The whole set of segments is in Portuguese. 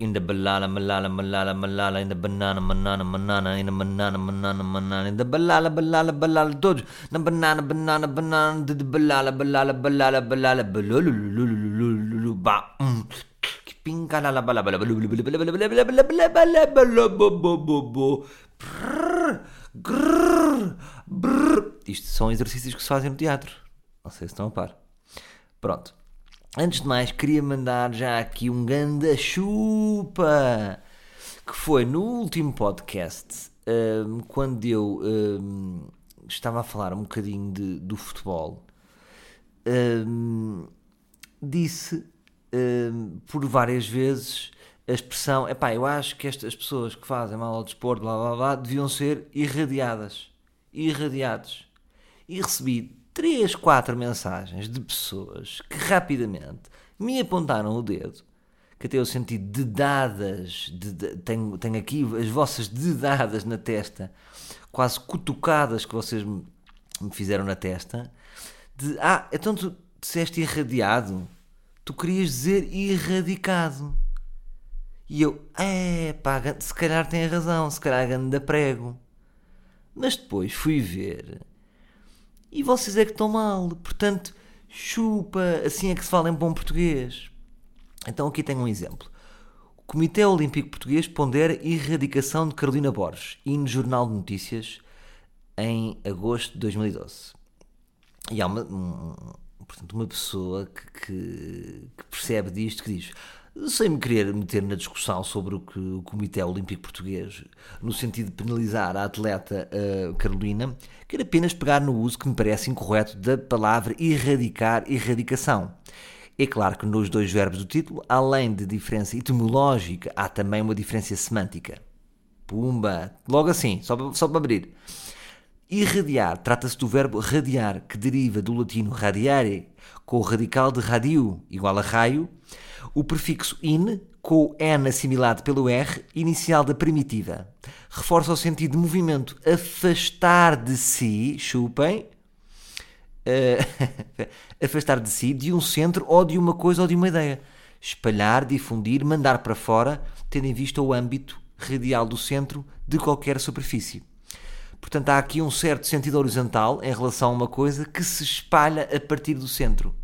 in the balala, malala, malala, malala, in the banana, banana, banana, in the banana, banana, banana, in the balala, balala, balala, todos na banana, banana, banana, de balala, balala, balala, balala, balulululululu, ba, que pinga la la balala, Isto são exercícios que se fazem no teatro. Não sei se estão a par. Pronto. Antes de mais, queria mandar já aqui um ganda chupa que foi no último podcast, um, quando eu um, estava a falar um bocadinho de, do futebol, um, disse por várias vezes a expressão: epá, eu acho que estas pessoas que fazem mal ao desporto, blá blá blá, deviam ser irradiadas. Irradiados. E recebi três, quatro mensagens de pessoas que rapidamente me apontaram o dedo, que até eu senti dedadas, de, tenho, tenho aqui as vossas dedadas na testa, quase cutucadas que vocês me, me fizeram na testa, de, ah, então tu disseste irradiado, tu querias dizer erradicado. E eu, é pá, se calhar tem razão, se calhar anda prego. Mas depois fui ver e vocês é que estão mal. Portanto, chupa, assim é que se fala em bom português. Então aqui tenho um exemplo. O Comitê Olímpico Português pondera erradicação de Carolina Borges, e no Jornal de Notícias, em agosto de 2012. E há uma, um, portanto, uma pessoa que, que, que percebe disto, que diz sem me querer meter na discussão sobre o que o Comitê Olímpico Português, no sentido de penalizar a atleta uh, Carolina, quero apenas pegar no uso que me parece incorreto da palavra erradicar, erradicação. É claro que nos dois verbos do título, além de diferença etimológica, há também uma diferença semântica. Pumba! Logo assim, só para, só para abrir. Irradiar trata-se do verbo radiar, que deriva do latino radiare, com o radical de radio, igual a raio, o prefixo in, com o n assimilado pelo r, inicial da primitiva. Reforça o sentido de movimento. Afastar de si, chupem, uh, afastar de si de um centro ou de uma coisa ou de uma ideia. Espalhar, difundir, mandar para fora, tendo em vista o âmbito radial do centro de qualquer superfície. Portanto, há aqui um certo sentido horizontal em relação a uma coisa que se espalha a partir do centro.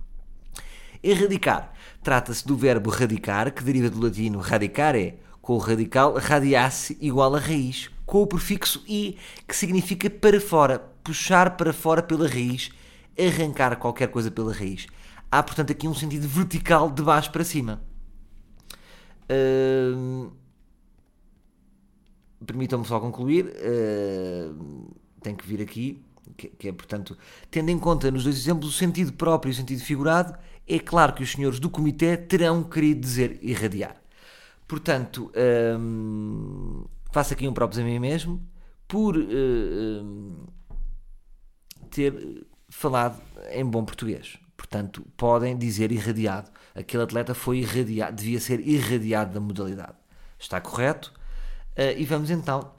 Erradicar Trata-se do verbo radicar, que deriva do latino radicare, com o radical radiasse igual a raiz, com o prefixo i, que significa para fora, puxar para fora pela raiz, arrancar qualquer coisa pela raiz. Há, portanto, aqui um sentido vertical de baixo para cima. Permitam-me só concluir. Uh... Tenho que vir aqui. Que, que, é, portanto, tendo em conta nos dois exemplos o sentido próprio e o sentido figurado, é claro que os senhores do comitê terão querido dizer irradiar. Portanto, hum, faço aqui um próprio a mim mesmo por hum, ter falado em bom português. Portanto, podem dizer irradiado. Aquele atleta foi irradiado, devia ser irradiado da modalidade. Está correto? Uh, e vamos então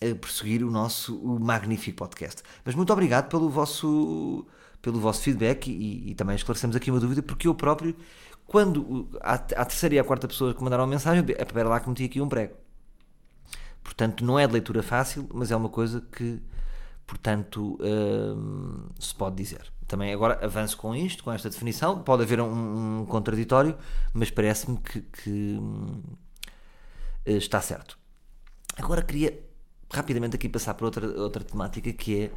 a prosseguir o nosso o magnífico podcast. Mas muito obrigado pelo vosso pelo vosso feedback e, e, também esclarecemos aqui uma dúvida, porque eu próprio, quando a, terceira e a quarta pessoa que mandaram mensagem, é para lá que meti aqui um prego. Portanto, não é de leitura fácil, mas é uma coisa que, portanto, hum, se pode dizer. Também agora avanço com isto, com esta definição. Pode haver um, um contraditório, mas parece-me que, que hum, está certo. Agora queria rapidamente aqui passar para outra, outra temática que é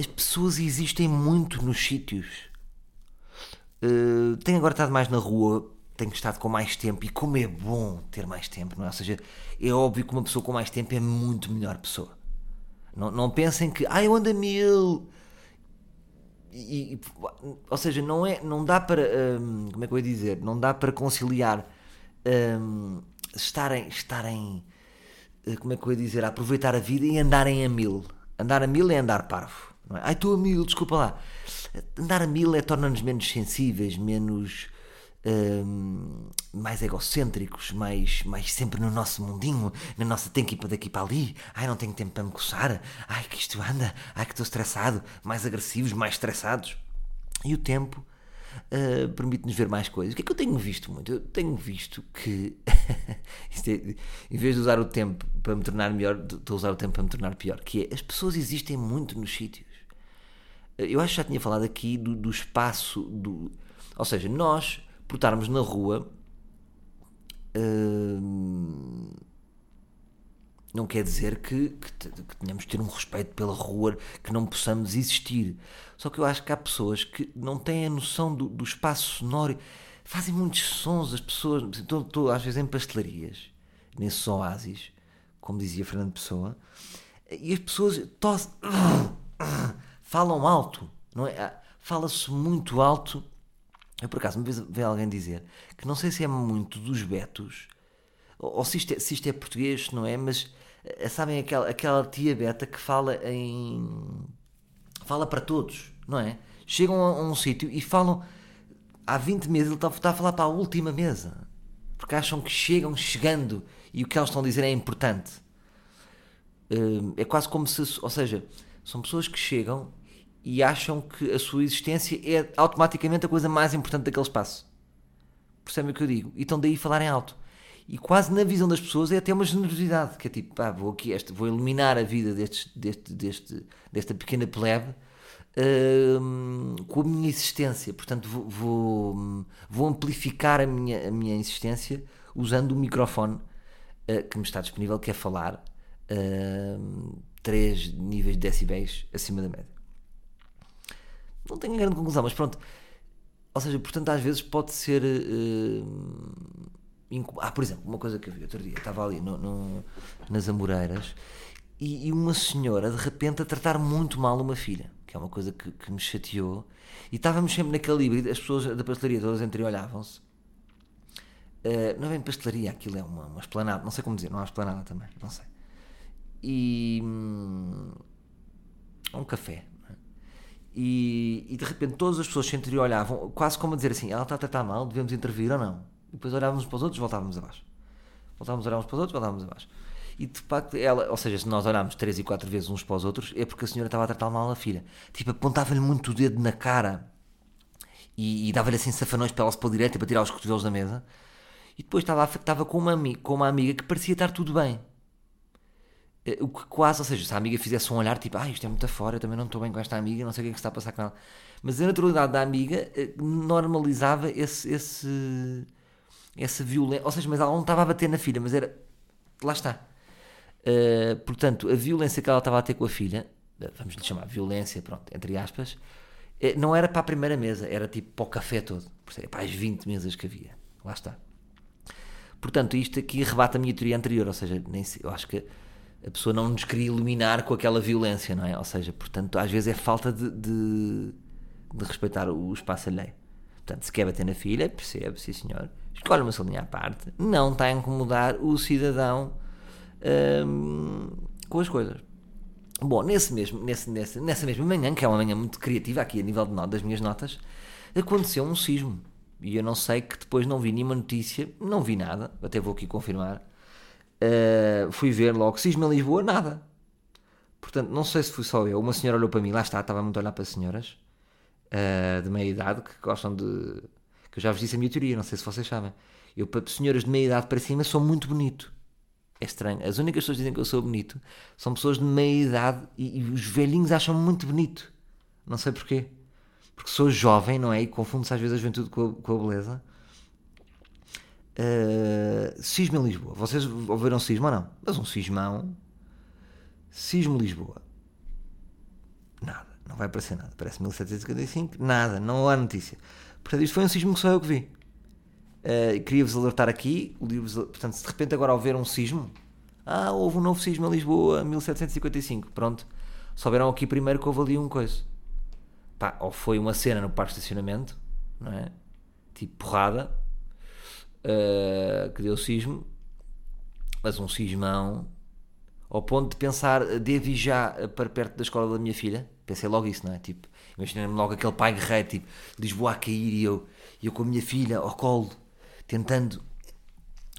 as pessoas existem muito nos sítios. Uh, tenho agora estado mais na rua, tenho estado com mais tempo e como é bom ter mais tempo, não é? Ou seja, é óbvio que uma pessoa com mais tempo é muito melhor pessoa. Não, não pensem que, ah, eu ando a mil. E, ou seja, não, é, não dá para, um, como é que eu ia dizer, não dá para conciliar um, estarem, estarem, eh, como é que eu ia dizer, a aproveitar a vida e andarem a mil. Andar a mil é andar parvo. É? Ai, estou a mil, desculpa lá. Andar a mil é torna-nos menos sensíveis, menos. Hum, mais egocêntricos, mais, mais sempre no nosso mundinho, na nossa tem que ir para daqui para ali, ai não tenho tempo para me coçar, ai que isto anda, ai que estou estressado, mais agressivos, mais estressados. E o tempo uh, permite-nos ver mais coisas. O que é que eu tenho visto muito? Eu tenho visto que, é, em vez de usar o tempo para me tornar melhor, estou a usar o tempo para me tornar pior, que é, as pessoas existem muito nos sítios. Eu acho que já tinha falado aqui do, do espaço, do, ou seja, nós, por estarmos na rua, uh, não quer dizer que, que, que, tenhamos de ter um respeito pela rua, que não possamos existir. Só que eu acho que há pessoas que não têm a noção do, do espaço sonoro, fazem muitos sons, as pessoas. Estou, estou às vezes em pastelarias, nesses oásis, como dizia Fernando Pessoa, e as pessoas tossem, falam alto, não é? Fala-se muito alto. Eu por acaso me vi alguém dizer que não sei se é muito dos betos ou se isto, é, se isto é português, não é? Mas eh, sabem aquela, aquela tia Beta que fala em. fala para todos, não é? Chegam a, a um sítio e falam. Há 20 meses ele está, está, a falar para a última mesa. Porque acham que chegam chegando e o que eles estão a dizer é importante. Eh, é quase como se. Ou seja, são pessoas que chegam e acham que a sua existência é automaticamente a coisa mais importante daquele espaço. Percebem o que eu digo? E estão daí a falarem alto e quase na visão das pessoas é até uma generosidade, que é tipo, pá, vou aqui, este, vou iluminar a vida destes, deste, deste, desta pequena plebe uh, com a minha existência, portanto vou, vou, vou, amplificar a minha, a minha existência usando o microfone uh, que me está disponível, que é falar uh, 3 níveis de decibéis acima da média. Não tenho grande conclusão, mas pronto. Ou seja, portanto, às vezes pode ser. Uh, ah, por exemplo, uma coisa que eu vi outro dia, estava ali no, no nas Amoreiras e, e, uma senhora de repente a tratar muito mal uma filha, que é uma coisa que, que me chateou. E estávamos sempre naquele híbrido, as pessoas da pastelaria todas entreolhavam-se. Uh, não é bem pastelaria, aquilo é uma, uma esplanada, não sei como dizer, não há esplanada também, não sei. E. Hum, um café. E, e, de repente todas as pessoas se entreolhavam, quase como a dizer assim: ela está a tratar mal, devemos intervir ou não? E depois olhávamos para os outros, voltávamos abaixo. Voltávamos uns para os outros, voltávamos abaixo. E de facto, ela, ou seja, se nós olhámos três e quatro vezes uns para os outros, é porque a senhora estava a tratar mal a filha. Tipo, apontava-lhe muito o dedo na cara e, e dava-lhe assim safanões para ela se pôr direito para tirar os cotovelos da mesa. E depois estava, estava com, uma, com uma amiga que parecia estar tudo bem. Eh, o que quase, ou seja, se a amiga fizesse um olhar tipo, ah, isto é muito fora, eu também não estou bem com esta amiga, não sei o que é que está a passar com ela. Mas a naturalidade da amiga eh, normalizava esse, esse essa violência. Ou seja, mas ela não estava a bater na filha, mas era. Lá está. Uh, portanto, a violência que ela estava a ter com a filha, vamos lhe chamar violência, pronto, entre aspas, não era para a primeira mesa, era tipo para o café todo. Para as 20 mesas que havia. Lá está. Portanto, isto aqui rebate a minha teoria anterior, ou seja, nem eu acho que a pessoa não nos queria iluminar com aquela violência, não é? Ou seja, portanto, às vezes é falta de, de, de respeitar o espaço alheio. Portanto, se quer bater na filha, percebe, sim senhor, escolhe uma salinha à parte, não está a incomodar o cidadão hum, com as coisas. Bom, nesse mesmo, nesse, nesse, nessa mesma manhã, que é uma manhã muito criativa aqui a nível de das minhas notas, aconteceu um sismo. E eu não sei que depois não vi nenhuma notícia, não vi nada, até vou aqui confirmar. Uh, fui ver logo sismo em Lisboa, nada. Portanto, não sei se fui só eu. Uma senhora olhou para mim, lá está, estava muito a olhar para as senhoras uh, de meia idade que gostam de que eu já vos disse a minha teoria, não sei se vocês sabem. Eu, para senhoras de meia idade para cima, sou muito bonito. É estranho. As únicas pessoas que dizem que eu sou bonito são pessoas de meia idade e, e os velhinhos acham muito bonito. Não sei porquê. Porque sou jovem, não é? E confundo-se às vezes a juventude com a, com a beleza. Uh, cisma em Lisboa. Vocês ouviram cisma ou não? Mas um cismão. Cismo Lisboa. Nada. Não vai aparecer nada. Parece 1755. Nada. Não há notícia. Portanto, isto foi um sismo que só eu que vi. Uh, Queria-vos alertar aqui, portanto, se de repente agora houver um sismo, ah, houve um novo sismo em Lisboa, 1755, pronto. Souberam aqui primeiro que houve ali um coisa. Pá, ou foi uma cena no parque de estacionamento, não é? Tipo porrada, uh, que deu sismo, mas um sismão, ao ponto de pensar, devo ir já para perto da escola da minha filha. Pensei logo isso, não é? Tipo, Imaginei-me logo aquele pai guerreiro, tipo, Lisboa a cair e eu, eu com a minha filha ao colo, tentando.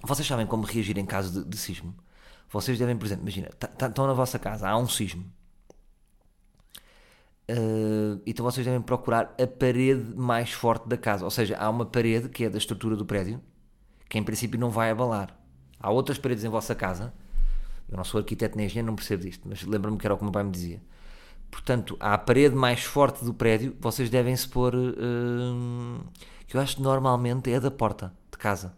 Vocês sabem como reagir em caso de, de sismo? Vocês devem, por exemplo, imagina, estão na vossa casa, há um sismo. Uh, então vocês devem procurar a parede mais forte da casa. Ou seja, há uma parede que é da estrutura do prédio, que em princípio não vai abalar. Há outras paredes em vossa casa. Eu não sou arquiteto nem engenheiro, não percebo disto, mas lembro-me que era o que o meu pai me dizia. Portanto, a parede mais forte do prédio, vocês devem se pôr. Uh, que eu acho que normalmente é da porta de casa.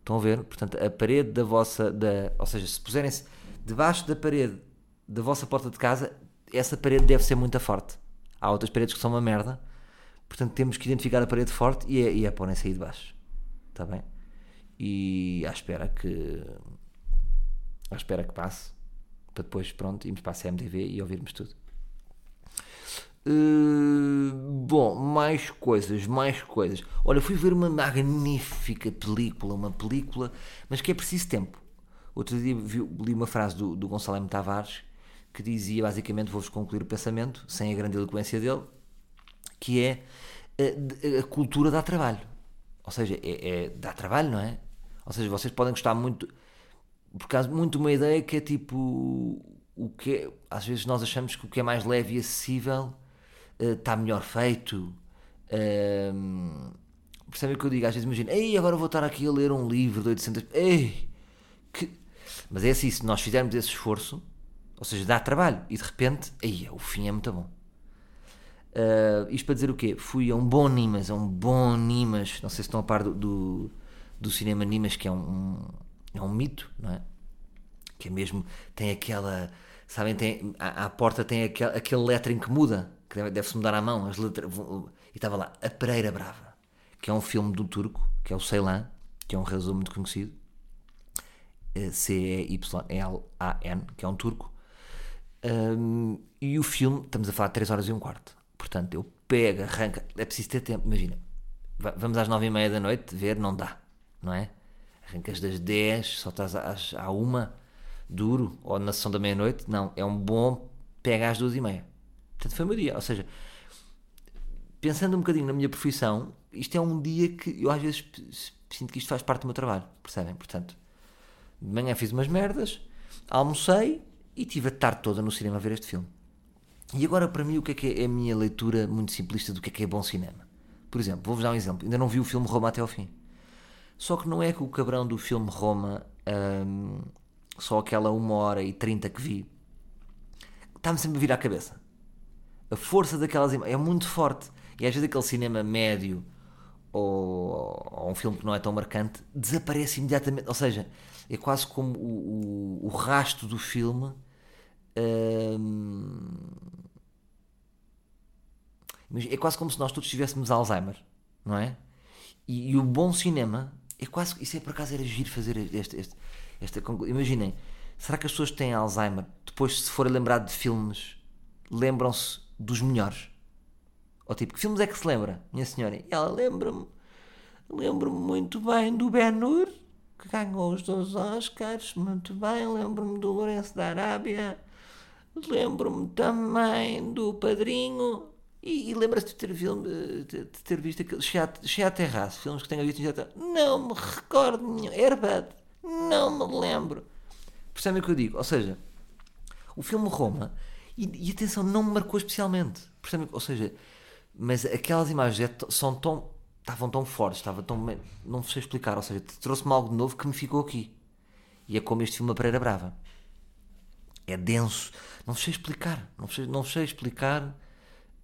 Estão a ver? Portanto, a parede da vossa. Da, ou seja, se puserem-se debaixo da parede da vossa porta de casa, essa parede deve ser muito forte. Há outras paredes que são uma merda. Portanto, temos que identificar a parede forte e é, e é porem-se aí de baixo. Está bem? E à espera que. À espera que passe. Para depois, pronto, irmos para a CMTV e ouvirmos tudo. Uh, bom, mais coisas, mais coisas. Olha, fui ver uma magnífica película, uma película, mas que é preciso tempo. Outro dia vi, li uma frase do, do Gonçalo M. Tavares que dizia basicamente, vou-vos concluir o pensamento, sem a grande eloquência dele, que é a, a cultura dá trabalho. Ou seja, é, é, dá trabalho, não é? Ou seja, vocês podem gostar muito, por causa muito uma ideia que é tipo o que é, às vezes nós achamos que o que é mais leve e acessível uh, está melhor feito. Uh, percebem o que eu digo? Às vezes imagino, ei, agora vou estar aqui a ler um livro de 800. Ei, que... Mas é assim, se nós fizermos esse esforço, ou seja, dá trabalho e de repente, aí o fim é muito bom. Uh, isto para dizer o quê? Fui a um bom Nimas, a um bom Nimas, não sei se estão a par do, do, do cinema Nimas, que é um, um, é um mito, não é? Que é mesmo, tem aquela, sabem, tem, à, à porta tem aquele, aquele lettering que muda, que deve-se mudar à mão, as letras, e estava lá, A Pereira Brava, que é um filme do turco, que é o Ceylan, que é um resumo muito conhecido, C-E-Y-L-A-N, que é um turco, um, e o filme, estamos a falar de 3 horas e um quarto. Portanto, eu pego, arranca. É preciso ter tempo. Imagina, vamos às 9 e meia da noite ver, não dá, não é? Arrancas das 10, só estás às, à uma, duro, ou na sessão da meia-noite. Não, é um bom pega às 2 e meia. Portanto, foi o meu dia. Ou seja, pensando um bocadinho na minha profissão, isto é um dia que eu às vezes sinto que isto faz parte do meu trabalho, percebem? Portanto, de manhã fiz umas merdas, almocei, e tive a tarde toda no cinema a ver este filme. E agora, para mim, o que é que é a minha leitura muito simplista do que é que é bom cinema? Por exemplo, vou-vos dar um exemplo. Ainda não vi o filme Roma até ao fim. Só que não é que o cabrão do filme Roma, hum, só aquela uma hora e trinta que vi, está-me sempre a vir à cabeça. A força daquelas imagens é muito forte. E às vezes aquele cinema médio ou, ou, um filme que não é tão marcante desaparece imediatamente. Ou seja, é quase como o, o, o rasto do filme é quase como se nós todos tivéssemos Alzheimer, não é? E, e, o bom cinema é quase. Isso é por acaso era giro fazer este, este, esta Imaginem, será que as pessoas que têm Alzheimer, depois, se forem lembrar de filmes, lembram-se dos melhores? Ou tipo, que filmes é que se lembra, minha senhora? E ela lembra-me, lembro-me muito bem do Ben-Hur, que ganhou os dois Oscars, muito bem, lembro-me do Lourenço da Arábia Lembro-me também do Padrinho. E, e lembra-se de ter, de, de ter visto aquele Cheia a Terraço, filmes que tenha visto em Não me recordo nenhum. Airbud. Não me lembro. Percebem o que eu digo? Ou seja, o filme Roma, e, e atenção, não me marcou especialmente. Percebem? Ou seja, mas aquelas imagens é são tão, estavam tão fortes, estava tão. Não sei explicar. Ou seja, trouxe-me algo de novo que me ficou aqui. E é como este filme A Pereira Brava é denso. Não sei explicar. Não sei, não sei explicar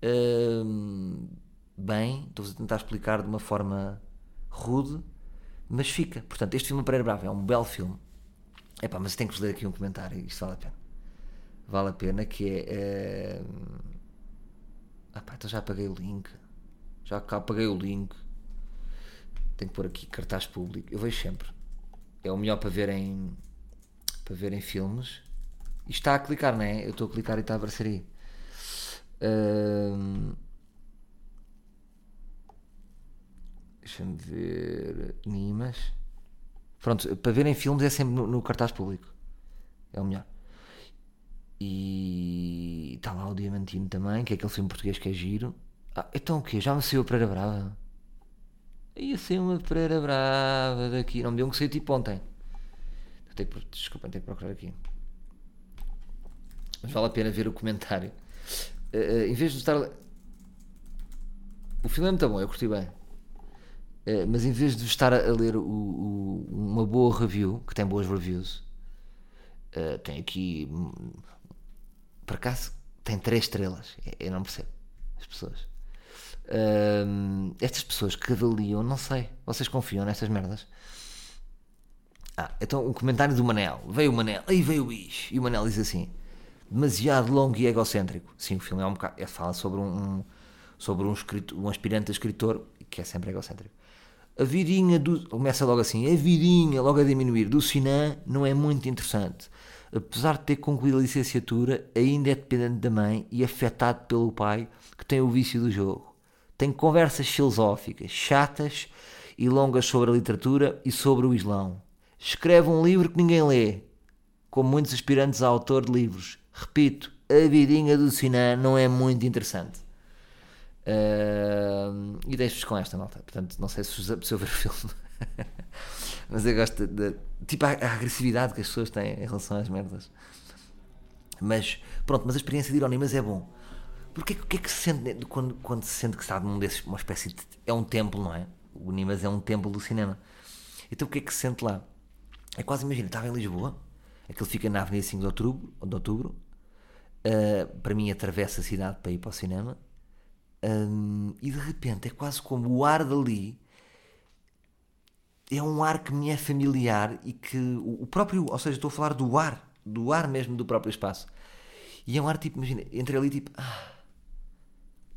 uh, bem. Estou a tentar explicar de uma forma rude, mas fica. Portanto, este filme Pereira Bravo é um belo filme. Epá, mas tenho que vos ler aqui um comentário. Isto vale a pena. Vale a pena que é. Ah pá, então já apaguei o link. Já apaguei o link. Tenho que pôr aqui cartaz público. Eu vejo sempre. É o melhor para ver em, para ver em filmes. Está a clicar, não é? Eu estou a clicar e está a aparecer aí. Um... Deixa-me ver. Nimas. Pronto, para verem filmes é sempre no, no, cartaz público. É o melhor. E está lá o Diamantino também, que é aquele filme português que é giro. Ah, então o quê? Já me saiu a Pereira Brava? Ia ser uma Pereira Brava daqui. Não me deu um que saiu tipo ontem. Tenho que, desculpa, tenho que procurar aqui mas vale a pena ver o comentário. Uh, em vez de estar. O filme é muito bom, eu curti bem. Uh, mas em vez de estar a, ler o, o, uma boa review, que tem boas reviews, uh, tem aqui. Por acaso, tem três estrelas. Eu não percebo. As pessoas. estas pessoas que avaliam, não sei. Vocês confiam nestas merdas? Ah, então o comentário do Manel. Veio o Manel, aí veio o bicho. E o Manel diz assim: demasiado longo e egocêntrico. Sim, o filme é um bocado. É, fala sobre um, um sobre um, escritor, um aspirante a escritor que é sempre egocêntrico. A vidinha do. Começa logo assim: a vidinha, logo a diminuir, do Sinan não é muito interessante. Apesar de ter concluído a licenciatura, ainda é dependente da mãe e afetado pelo pai, que tem o vício do jogo. Tem conversas filosóficas, chatas e longas sobre a literatura e sobre o Islão escreve um livro que ninguém lê, como muitos aspirantes a autor de livros. Repito, a vidinha do Sinan não é muito interessante. Uh, e deixo-vos com esta malta. Portanto, não sei se vos ver o filme, mas eu gosto de, tipo a, a, agressividade que as pessoas têm em relação às merdas. Mas pronto, mas a experiência de ir ao Nimas é bom. Porque o que é que se sente quando, quando se sente que está num desses, uma espécie de. É um templo, não é? O Nimas é um templo do cinema. Então o que é que se sente lá? É quase, imagina, estava em Lisboa, aquilo fica na Avenida 5 de Outubro, de outubro uh, para mim atravessa a cidade para ir para o cinema, um, e de repente é quase como o ar dali é um ar que me é familiar e que o próprio, ou seja, estou a falar do ar, do ar mesmo do próprio espaço. E é um ar tipo, imagina, entre ali tipo, ah,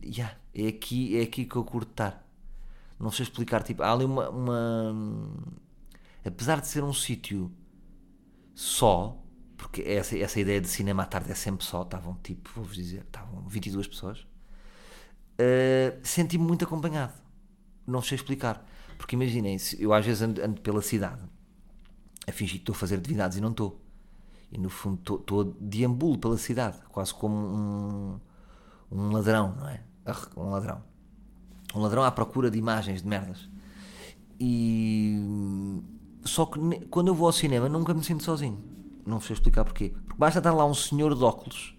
yeah, é aqui, é aqui que eu curto estar. Não sei explicar, tipo, há ali uma, uma apesar de ser um sítio só, porque essa, essa ideia de cinema à tarde é sempre só, estavam tipo, vou-vos dizer, estavam 22 pessoas, uh, senti-me muito acompanhado. Não sei explicar. Porque imaginem, eu às vezes ando, ando, pela cidade a fingir que estou a fazer atividades e não estou. E no fundo estou, deambulo pela cidade, quase como um, um ladrão, não é? Um ladrão. Um ladrão à procura de imagens de merdas. E só que quando eu vou ao cinema nunca me sinto sozinho. Não sei explicar porquê. Porque basta estar lá um senhor de óculos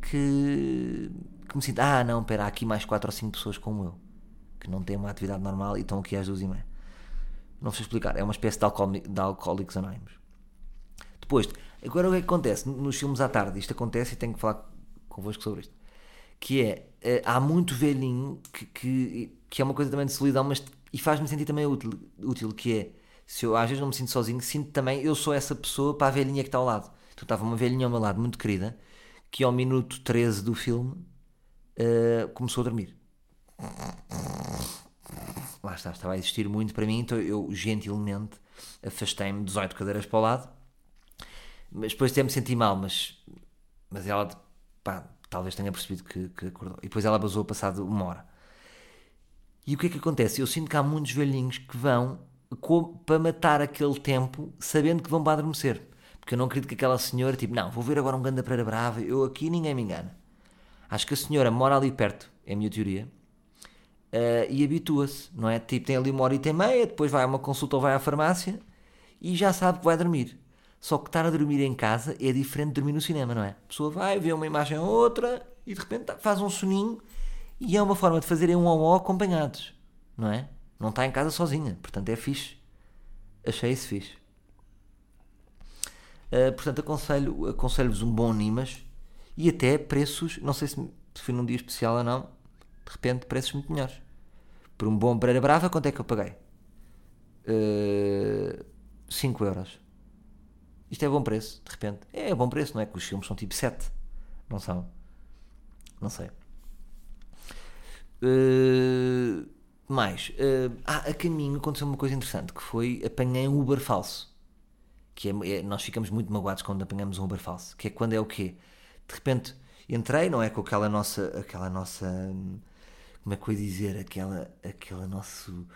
que, que me sinto, ah não, espera, há aqui mais 4 ou 5 pessoas como eu que não têm uma atividade normal e estão aqui às duas e meia. Não sei explicar. É uma espécie de, alcoó de alcoólicos anónimos. Depois, agora o que é que acontece? Nos filmes à tarde, isto acontece e tenho que falar convosco sobre isto. Que é, eh, há muito velhinho que, que, que é uma coisa também de solidão, mas e faz-me sentir também útil, útil que é se eu às vezes não me sinto sozinho, sinto também, eu sou essa pessoa para a velhinha que está ao lado. Então estava uma velhinha ao meu lado, muito querida, que ao minuto 13 do filme uh, começou a dormir. Lá está, estava a existir muito para mim, então eu gentilmente afastei-me 18 cadeiras para o lado. Mas depois até me senti mal, mas, mas ela, pá, talvez tenha percebido que, que acordou. E depois ela basou passado uma hora. E o que é que acontece? Eu sinto que há muitos velhinhos que vão para matar aquele tempo sabendo que vão para adormecer. Porque eu não acredito que aquela senhora, tipo, não, vou ver agora um ganda Pereira Brava, eu aqui ninguém me engana. Acho que a senhora mora ali perto, é a minha teoria, uh, e habitua-se, não é? Tipo, tem ali uma hora e meia, depois vai a uma consulta ou vai à farmácia e já sabe que vai dormir. Só que estar a dormir em casa é diferente de dormir no cinema, não é? A pessoa vai, vê uma imagem ou outra e de repente faz um soninho e é uma forma de fazerem um ou acompanhados, não é? Não está em casa sozinha, portanto é fixe. Achei isso fixe. Uh, portanto, aconselho-vos aconselho um bom Nimas e até preços, não sei se, se foi num dia especial ou não, de repente preços muito melhores. Por um bom Pereira Brava, quanto é que eu paguei? Uh, 5 euros. Isto é bom preço, de repente. É bom preço, não é? Que os filmes são tipo 7. Não são? Não sei. Uh, mais, uh, ah, a caminho aconteceu uma coisa interessante, que foi apanhei um Uber falso. Que é, é, nós ficamos muito magoados quando apanhamos um Uber falso. Que é quando é o quê? De repente entrei, não é? Com aquela nossa, aquela nossa, como é que eu ia dizer? Aquela, aquela nosso,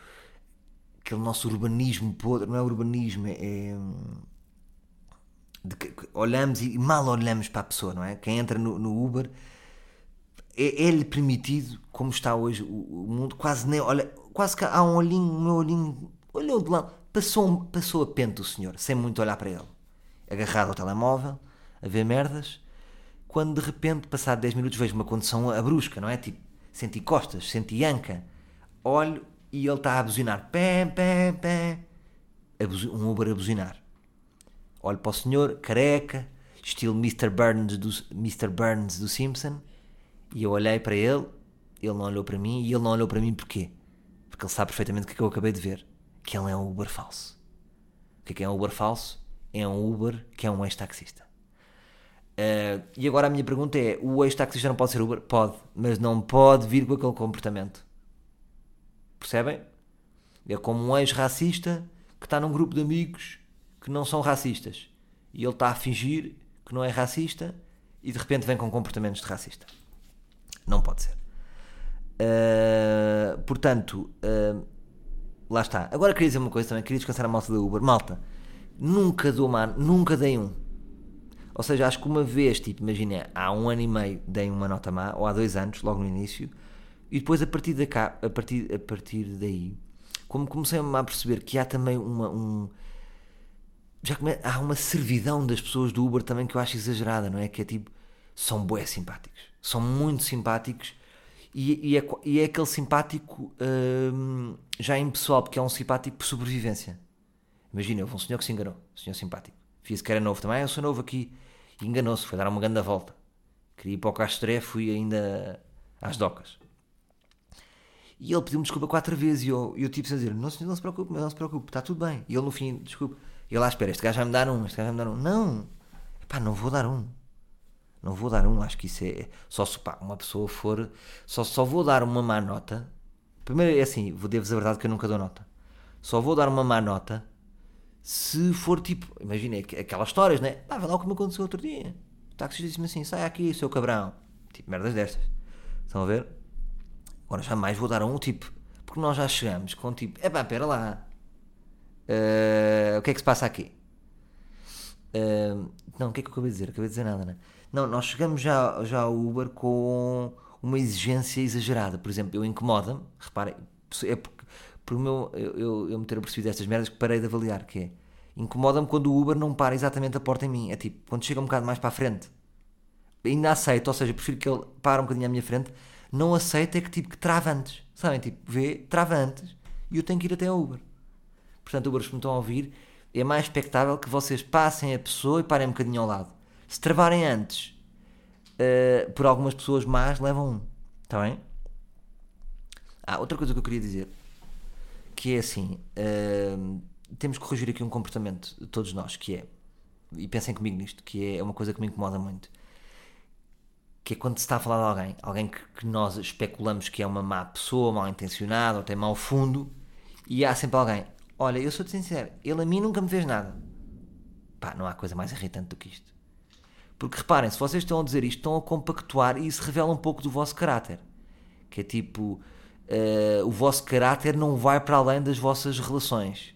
aquele nosso urbanismo podre, não é urbanismo, é... De, olhamos e mal olhamos para a pessoa, não é? Quem entra no, no Uber é, é-lhe permitido, como está hoje o, o, mundo, quase nem olha, quase que há um olhinho, um meu olhinho, olhou de lado, passou, passou a pente o senhor, sem muito olhar para ele, agarrado ao telemóvel, a ver merdas, quando de repente, passado 10 minutos, vejo uma condição a brusca, não é? Tipo, senti costas, senti anca. Olho e ele está a buzinar. Pé, pé, pé. Um Uber a buzinar. Olho para o senhor, careca, estilo Mr. Burns do, Mr. Burns do Simpson, e eu olhei para ele, ele não olhou para mim, e ele não olhou para mim porquê? Porque ele sabe perfeitamente o que, é eu acabei de ver, que ele é um Uber falso. O que é, que é um Uber falso? É um Uber que é um ex-taxista. Uh, e agora a minha pergunta é: o ex-taxista não pode ser Uber? Pode, mas não pode vir com aquele comportamento. Percebem? É como um ex-racista que está num grupo de amigos que não são racistas e ele está a fingir que não é racista e de repente vem com comportamentos de racista. Não pode ser. Uh, portanto, uh, lá está. Agora queria dizer uma coisa também, queria descansar a malta da Uber. Malta, nunca dou man, nunca dei um. Ou seja, acho que uma vez, tipo, imagina, há um ano e meio dei uma nota má, ou há dois anos, logo no início, e depois a partir, da cá, a partir, a partir daí, como comecei a perceber que há também uma. Um, já come, há uma servidão das pessoas do Uber também que eu acho exagerada, não é? Que é tipo, são bué simpáticos, são muito simpáticos e, e, é, e é, aquele simpático hum, já impessoal, porque é um simpático por sobrevivência. Imagina, houve um senhor que se enganou, um senhor simpático. Fiz que era novo também, ah, eu sou novo aqui. E enganou-se, foi dar uma grande volta. Queria ir para o Castré, fui ainda às docas. E ele pediu-me desculpa quatro vezes e eu, eu tipo a dizer: não, não se preocupe, não se preocupe, está tudo bem. E ele no fim, desculpe. E ele lá, ah, espera, este gajo vai me dar um, este gajo vai me dar um. Não, pá, não vou dar um. Não vou dar um, acho que isso é. Só se pá, uma pessoa for. Só, só vou dar uma má nota. Primeiro é assim, vou devo a verdade que eu nunca dou nota. Só vou dar uma má nota se for tipo, imagina aquelas histórias, né? Ah, vai lá o que me aconteceu outro dia. O taxista disse-me assim: sai aqui, seu cabrão. Tipo, merdas destas. Estão a ver? Agora jamais vou dar um tipo, porque nós já chegamos com tipo, é pá, pera lá. Uh, o que é que se passa aqui? Uh, não, o que é que eu acabei de dizer? Acabei de dizer nada, né? Não, nós chegamos já, já ao Uber com uma exigência exagerada. Por exemplo, eu incomoda-me, reparem, é porque por meu, eu, eu, eu me ter percebido estas merdas que parei de avaliar, que é incomoda-me quando o Uber não para exatamente a porta em mim. É tipo, quando chega um bocado mais para a frente, ainda aceito, ou seja, prefiro que ele pare um bocadinho à minha frente, não aceito é que tipo que trava antes. Sabem? Tipo, vê, trava antes e eu tenho que ir até ao Uber. Portanto, Uber, se me estão a ouvir, é mais expectável que vocês passem a pessoa e parem um bocadinho ao lado. Se travarem antes, uh, por algumas pessoas más, levam um. Está bem? Ah, outra coisa que eu queria dizer que é assim: uh, temos que corrigir aqui um comportamento todos nós, que é, e pensem comigo nisto, que é uma coisa que me incomoda muito, que é quando se está a falar de alguém, alguém que, que nós especulamos que é uma má pessoa, mal intencionada, ou tem mau fundo, e há sempre alguém, olha, eu sou-te sincero, ele a mim nunca me fez nada. Pá, não há coisa mais irritante do que isto. Porque reparem, se vocês estão a dizer isto, estão a compactuar e isso revela um pouco do vosso caráter. Que é tipo, uh, o vosso caráter não vai para além das vossas relações.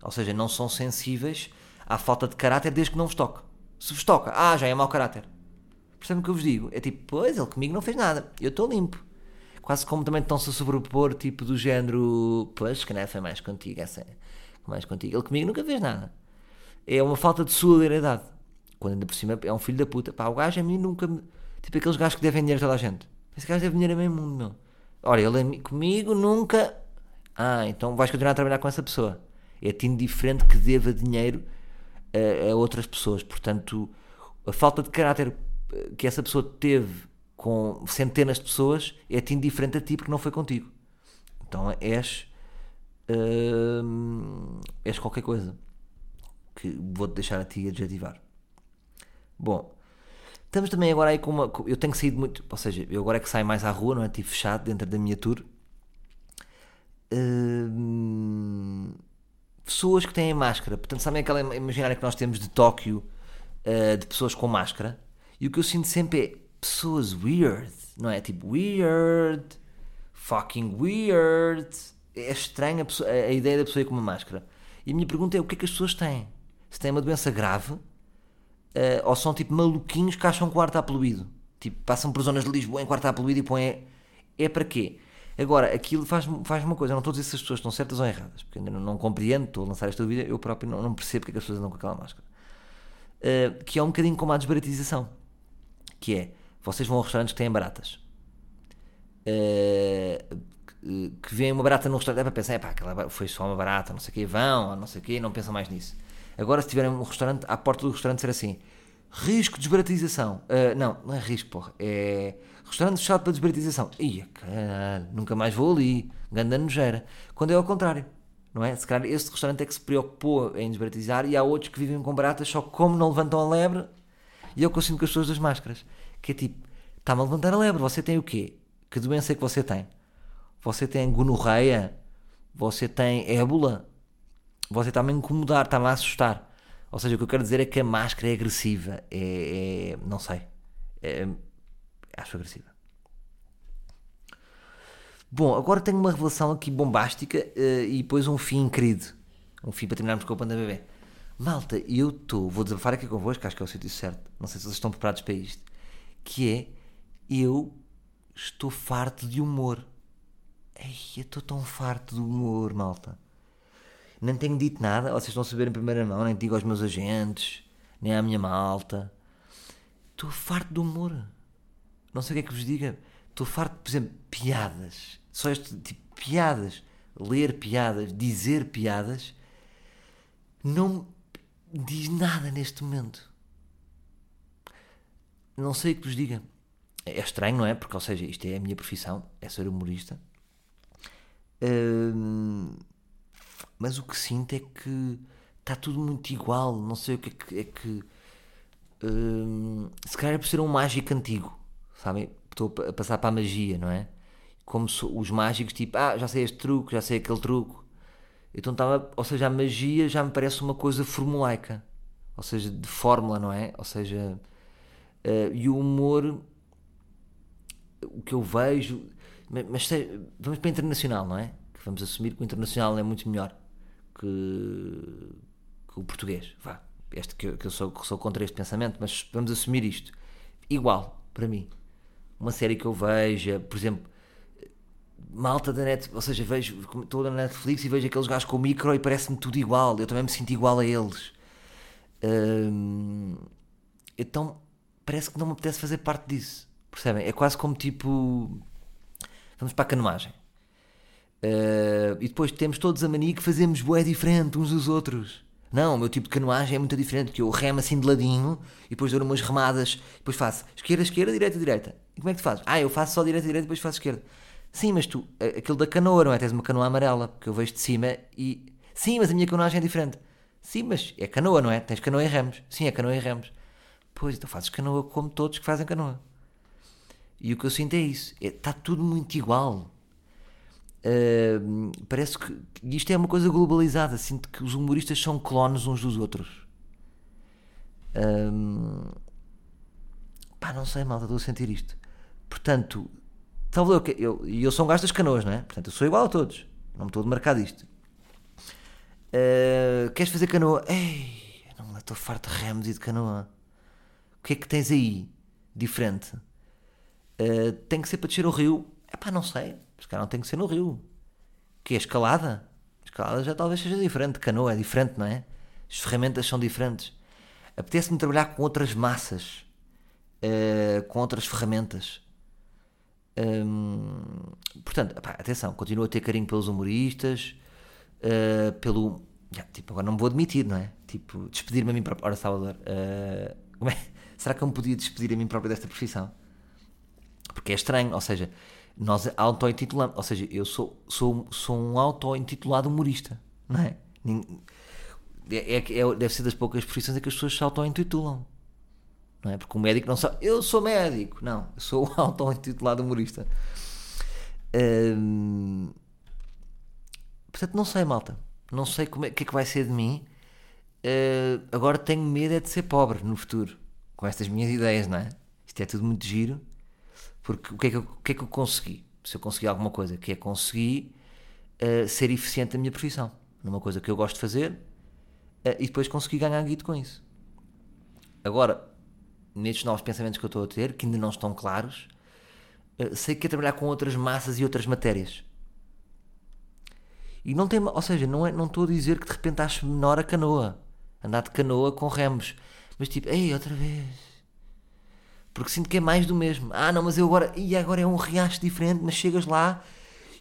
Ou seja, não são sensíveis à falta de caráter desde que não vos toque. Se vos toca, ah, já é mau caráter. Percebem o que eu vos digo? É tipo, pois, ele comigo não fez nada, eu estou limpo. Quase como também estão-se a sobrepor, tipo do género, pois, se calhar foi mais contigo, essa mais contigo. Ele comigo nunca fez nada. É uma falta de solidariedade. Quando ainda por cima é um filho da puta. Pá, o gajo a mim nunca me. Tipo aqueles gajos que devem dinheiro a toda a gente. Esse gajo deve dinheiro a meio mundo, meu. Ora, ele comigo nunca. Ah, então vais continuar a trabalhar com essa pessoa. É-te indiferente que deva dinheiro a, a, outras pessoas. Portanto, a falta de caráter eh, que essa pessoa teve com centenas de pessoas é-te indiferente a ti porque não foi contigo. Então és. Uh, és qualquer coisa que vou-te deixar a ti adjetivar. Bom, Estamos também agora aí com uma. Eu tenho saído muito. Ou seja, eu agora é que saio mais à rua, não é? Estive fechado dentro da minha tour. Uh, pessoas que têm máscara. Portanto, sabem aquela imaginária que nós temos de Tóquio uh, de pessoas com máscara? E o que eu sinto sempre é pessoas weird, não é? Tipo, weird, fucking weird. É estranha a, ideia da pessoa com uma máscara. E a minha pergunta é: o que é que as pessoas têm? Se têm uma doença grave uh, ou são tipo maluquinhos que acham que o ar está poluído. Tipo, passam por zonas de Lisboa em que o ar está poluído e põem. É para quê? Agora, aquilo faz, faz uma coisa, eu não estou a dizer se as pessoas estão certas ou erradas, porque ainda não, não compreendo, estou a lançar esta dúvida, eu próprio não, não percebo porque é que as pessoas andam com aquela máscara. Uh, que é um bocadinho como a desbaratização. que é, vocês vão a restaurantes que têm baratas. Uh, que vêem uma barata num restaurante, é para pensar, é pá, aquela foi só uma barata, não sei o quê, vão, não sei o quê, não pensam mais nisso. Agora, se tiverem um restaurante, à porta do restaurante ser assim, risco de desbaratização. Uh, não, não é risco, porra, é restaurante fechado para desbaratização. Ia, caralho, nunca mais vou ali, ganda nojeira. Quando é ao contrário, não é? Se calhar este restaurante é que se preocupou em desbaratizar e há outros que vivem com baratas, só como não levantam a lebre, e eu consigo com as pessoas das máscaras, que é tipo, está-me a levantar a lebre, você tem o quê? Que doença é que você tem? Você tem gonorreia? Você tem ébola? Você está-me a incomodar, está-me a assustar. Ou seja, o que eu quero dizer é que a máscara é agressiva. É. é não sei. É, acho agressiva. Bom, agora tenho uma revelação aqui bombástica uh, e depois um fim querido. Um fim para terminarmos com o Panda Bebê. Malta, eu estou. Vou desabafar aqui convosco, acho que é o sítio certo. Não sei se vocês estão preparados para isto. Que é. Eu estou farto de humor. Ei, eu estou tão farto de humor, malta. Nem tenho dito nada, vocês estão a saber em primeira mão, nem digo aos meus agentes, nem à minha malta. Estou farto de humor. Não sei o que é que vos diga. Estou farto, por exemplo, piadas. Só este tipo piadas. Ler piadas, dizer piadas. Não diz nada neste momento. Não sei o que vos diga. É estranho, não é? Porque, ou seja, isto é a minha profissão, é ser humorista. Hum, mas o que sinto é que está tudo muito igual. Não sei o que é que. É que hum, se calhar é por ser um mágico antigo, sabem? Estou a passar para a magia, não é? Como os mágicos, tipo, ah, já sei este truque, já sei aquele truque. Então estava, ou seja, a magia já me parece uma coisa formulaica, ou seja, de fórmula, não é? Ou seja, uh, e o humor, o que eu vejo, mas, mas vamos para internacional, não é? Vamos assumir que o internacional é muito melhor que, que o português. Vá, este que, eu, que eu sou, sou contra este pensamento, mas vamos assumir isto. Igual, para mim. Uma série que eu veja, por exemplo, malta da net, ou seja, vejo, estou na Netflix e vejo aqueles gajos com o micro e parece-me tudo igual, eu também me sinto igual a eles. Hum, então parece que não me apetece fazer parte disso, percebem? É quase como tipo. Vamos para a canoagem. Uh, e depois temos todos a mania que fazemos boé diferente uns dos outros. Não, o meu tipo de canoagem é muito diferente, que eu remo assim de ladinho e depois dou umas remadas, depois faço esquerda, esquerda, direita, direita. E como é que tu fazes? Ah, eu faço só direita, direita, depois faço esquerda. Sim, mas tu, aquilo da canoa, não é? Tens uma canoa amarela, porque eu vejo de cima e. Sim, mas a minha canoagem é diferente. Sim, mas é canoa, não é? Tens canoa e remos. Sim, é canoa e remos. Pois, então fazes canoa como todos que fazem canoa. E o que eu sinto é isso. Está é, tudo muito igual. Uh, parece que isto é uma coisa globalizada. Sinto que os humoristas são clones uns dos outros. Uh, pá, não sei, malta, estou a sentir isto. Portanto, Talvez eu, e eu, eu sou um gajo das canoas, não é? Portanto, eu sou igual a todos. Não me estou a marcar disto. Uh, queres fazer canoa? Ei, não estou farto de remos e de canoa. O que é que tens aí diferente? Uh, tem que ser para descer o rio? É não sei. Se calhar não tem que ser no rio. Que é escalada? Escalada já talvez seja diferente. Canoa é diferente, não é? As ferramentas são diferentes. Apetece-me trabalhar com outras massas, uh, com outras ferramentas. Hum, portanto, atenção, continuo a ter carinho pelos humoristas, uh, pelo. Já, tipo, agora não me vou admitir, não é? Tipo, despedir-me a mim próprio. Ora, Salvador, uh, é? será que eu me podia despedir a mim próprio desta profissão? Porque é estranho, ou seja, nós auto-intitulamos, ou seja, eu sou, sou, sou um auto-intitulado humorista, não é? É, é, é, deve ser das poucas profissões em que as pessoas se auto-intitulam não é? Porque o médico não sabe, eu sou médico, não, eu sou auto-intitulado humorista. Hum, portanto, não sei, malta, não sei é, o que é que vai ser de mim. Uh, agora tenho medo é de ser pobre no futuro, com estas minhas ideias, não é? Isto é tudo muito giro, porque o que é que eu, o que é que eu consegui? Se eu consegui alguma coisa, que é conseguir uh, ser eficiente na minha profissão, numa coisa que eu gosto de fazer, uh, e depois consegui ganhar guito com isso. Agora, nestes novos pensamentos que eu estou a ter, que ainda não estão claros, eh, sei que é trabalhar com outras massas e outras matérias. E não tem, ou seja, não, é, não estou a dizer que de repente acho menor a canoa, andar de canoa com remos, mas tipo, ei, outra vez, Porque sinto que é mais do mesmo. Ah, não, mas eu agora. E agora é um riacho diferente, mas chegas lá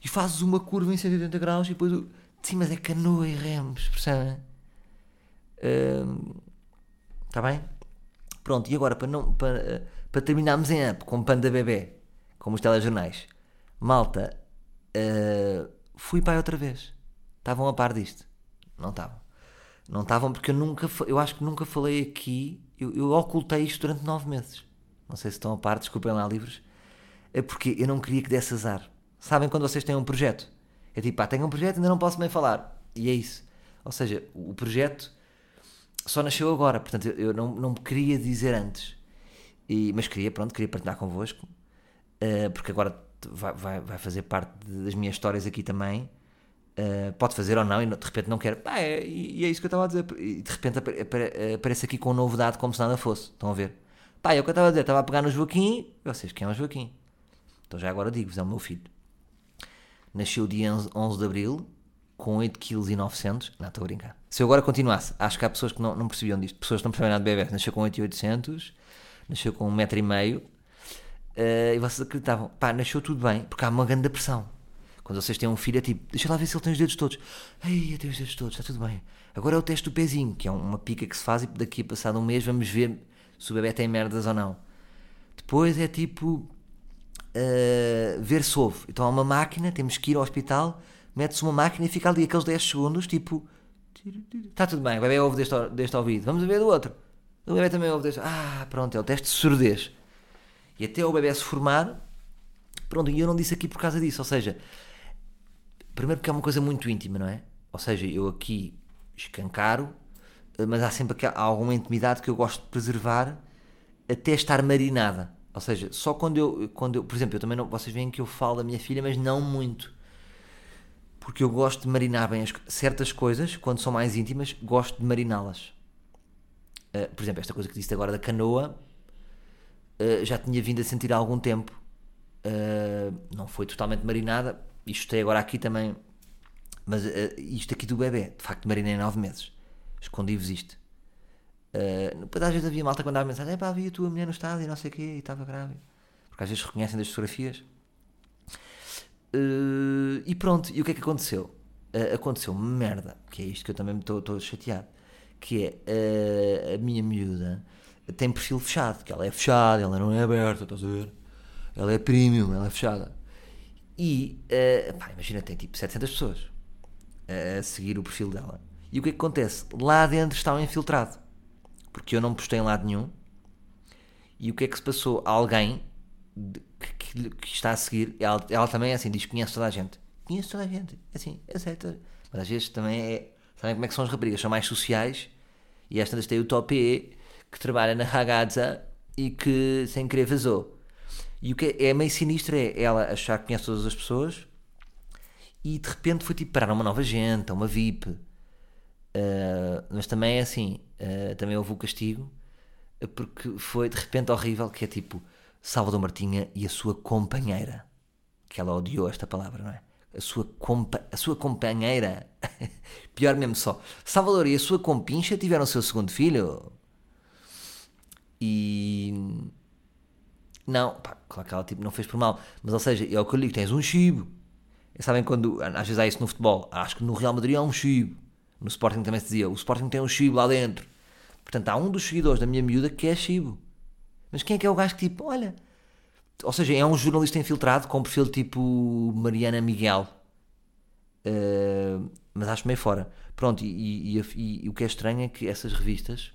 e fazes uma curva em 180 graus e depois. Sim, mas é canoa e remos, percebem? Está uh, bem? Pronto, e agora para, não, para, para terminarmos em up com Panda Bebê, como os telejornais, malta, uh, fui pai outra vez. Estavam a par disto? Não estavam. Não estavam porque eu nunca, eu acho que nunca falei aqui, eu, eu ocultei isto durante nove meses. Não sei se estão a par, desculpem lá livros. É porque eu não queria que desse azar. Sabem quando vocês têm um projeto? É tipo, pá, tenho um projeto e ainda não posso bem falar. E é isso. Ou seja, o projeto só nasceu agora, portanto eu não, não queria dizer antes. E, mas queria, pronto, queria partilhar convosco, uh, porque agora vai, vai, vai fazer parte das minhas histórias aqui também. Uh, pode fazer ou não, e de repente não quer. Ah, é, e é isso que eu estava a dizer. E de repente aparece aqui com novidade como se nada fosse. Estão a ver? Pá, é o que eu estava a dizer. Estava a pegar no Joaquim. Vocês, quem é o Joaquim? Então já agora digo-vos, é o meu filho. Nasceu dia 11 de Abril, com 8,9 kg. Não, estou a brincar. Se eu agora continuasse, acho que há pessoas que não, não percebiam disto. Pessoas que não percebem nada de bebê. Nasceu com 8,800, nasceu com 1,5m. Uh, e vocês acreditavam, pá, nasceu tudo bem, porque há uma grande pressão. Quando vocês têm um filho, é tipo, deixa lá ver se ele tem os dedos todos. Ei, eu tenho os dedos todos, está tudo bem. Agora é o teste do pezinho, que é uma pica que se faz e daqui a passado um mês vamos ver se o bebê tem merdas ou não. Depois é tipo uh, ver se houve. Então há uma máquina, temos que ir ao hospital, mete-se uma máquina e fica ali aqueles 10 segundos, tipo, está tudo bem, o bebê ouve deste, deste ouvido, vamos ver do outro. O bebê também ouve deste. Ah, pronto, é o teste de surdez. E até o bebê se formar, pronto, e eu não disse aqui por causa disso, ou seja, primeiro porque é uma coisa muito íntima, não é? Ou seja, eu aqui escancaro mas há sempre alguma intimidade que eu gosto de preservar até estar marinada. Ou seja, só quando eu, quando eu por exemplo, eu também não, vocês veem que eu falo da minha filha, mas não muito. Porque eu gosto de marinar bem as, certas coisas, quando são mais íntimas, gosto de mariná-las. Uh, por exemplo, esta coisa que disse agora da canoa, uh, já tinha vindo a sentir há algum tempo. Uh, não foi totalmente marinada, isto tem agora aqui também, mas isto aqui do bebê, de facto, marinei nove meses escondi-vos isto. Uh, às vezes havia malta quando dava mensagem: pá, havia a tua mulher no estádio e não sei o quê, e estava grávida. Porque às vezes reconhecem das fotografias. Uh, e pronto, e o que é que aconteceu? Uh, aconteceu merda, que é isto que eu também estou chateado. Que é a minha miúda tem perfil fechado, que ela é fechada, ela não é aberta, estás a ver? Ela é premium, ela é fechada. E, pá, imagina, tem tipo 700 pessoas a seguir o perfil dela. E o que é que acontece? Lá dentro está um infiltrado. Porque eu não postei em lado nenhum. E o que é que se passou? Alguém que, que, que está a seguir, ela, ela, também é assim, diz conhece toda a gente. Conhece toda a gente. É assim, aceita. Mas às vezes também é. Sabem como é que são as raparigas? São mais sociais. E esta tem o top E, que trabalha na ragazza e que sem querer vazou. E o que é, é meio sinistro é ela achar que conhece todas as pessoas e de repente foi tipo parar uma nova gente, uma VIP Uh, mas também é assim, uh, também houve o castigo, porque foi de repente horrível, que é tipo Salvador Martinha e a sua companheira, que ela odiou esta palavra, não é? A sua, compa a sua companheira, pior mesmo só, Salvador e a sua compincha tiveram o seu segundo filho. E não, pá, claro que ela tipo, não fez por mal, mas ou seja, é o que eu digo: tens um chibo. Sabem quando às vezes há isso no futebol? Acho que no Real Madrid há um chibo no Sporting também se dizia, o Sporting tem um Chibo lá dentro. Portanto, há um dos seguidores da minha miúda que é Chibo. Mas quem é que é o gajo que tipo, olha... Ou seja, é um jornalista infiltrado com um perfil tipo Mariana Miguel. Uh, mas acho meio fora. Pronto, e, e, e, e, o que é estranho é que essas revistas...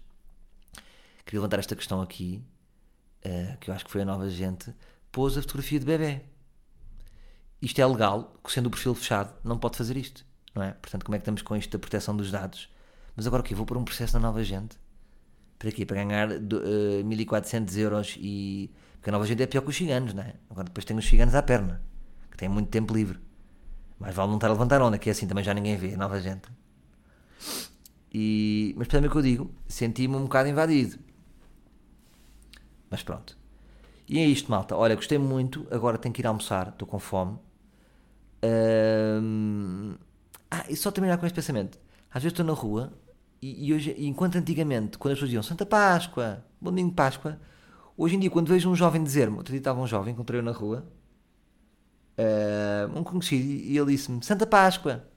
Queria levantar esta questão aqui, uh, que eu acho que foi a nova gente, pôs a fotografia de bebê. Isto é legal, sendo o perfil fechado, não pode fazer isto não é? Portanto, como é que estamos com isto da proteção dos dados? Mas agora o quê? Vou pôr um processo na nova gente? Para quê? Para ganhar uh, eh, 1400 euros e. Porque a nova gente é pior que os ciganos, não é? Agora depois tem os ciganos à perna, que têm muito tempo livre. Mais vale não estar a levantar onda, que é assim também já ninguém vê, a nova gente. E, mas percebem o que eu digo? Senti-me um bocado invadido. Mas pronto. E é isto, malta. Olha, gostei muito. Agora tenho que ir almoçar. Estou com fome. Um, ah, e só terminar com este pensamento. Às vezes estou na rua e, e hoje, enquanto antigamente, quando as pessoas diziam Santa Páscoa, Bom Domingo de Páscoa, Hoje em dia, quando vejo um jovem dizer-me, outro dia estava um jovem, encontrei-o na rua, eh, um conhecido, e ele disse-me Santa Páscoa.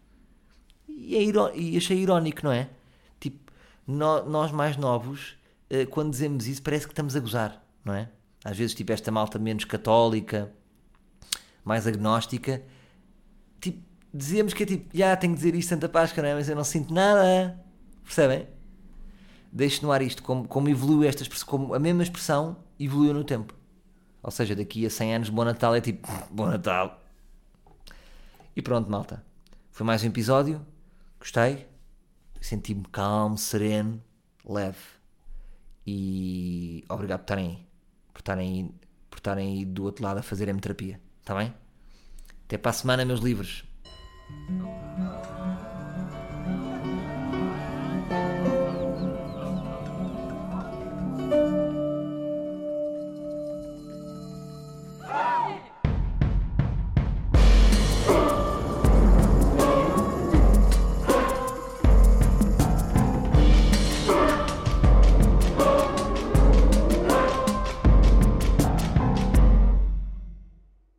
E, é e achei irónico, não é? Tipo, nó- nós mais novos, eh, quando dizemos isso, parece que estamos a gozar, não é? Às vezes, tipo, esta malta menos católica, mais agnóstica, dizemos que é tipo, já tenho que dizer isto Santa Páscoa, não é? Mas eu não sinto nada. Percebem? Deixo no ar isto, como, como evoluiu esta expressão, como a mesma expressão evoluiu no tempo. Ou seja, daqui a 100 anos, Bom Natal é tipo, Bom Natal. E pronto, malta. Foi mais um episódio. Gostei. Senti-me calmo, sereno, leve. E obrigado por estarem aí. Por estarem aí, por estarem aí do outro lado a fazer a terapia. Está bem? Até para a semana, meus livros. Bye.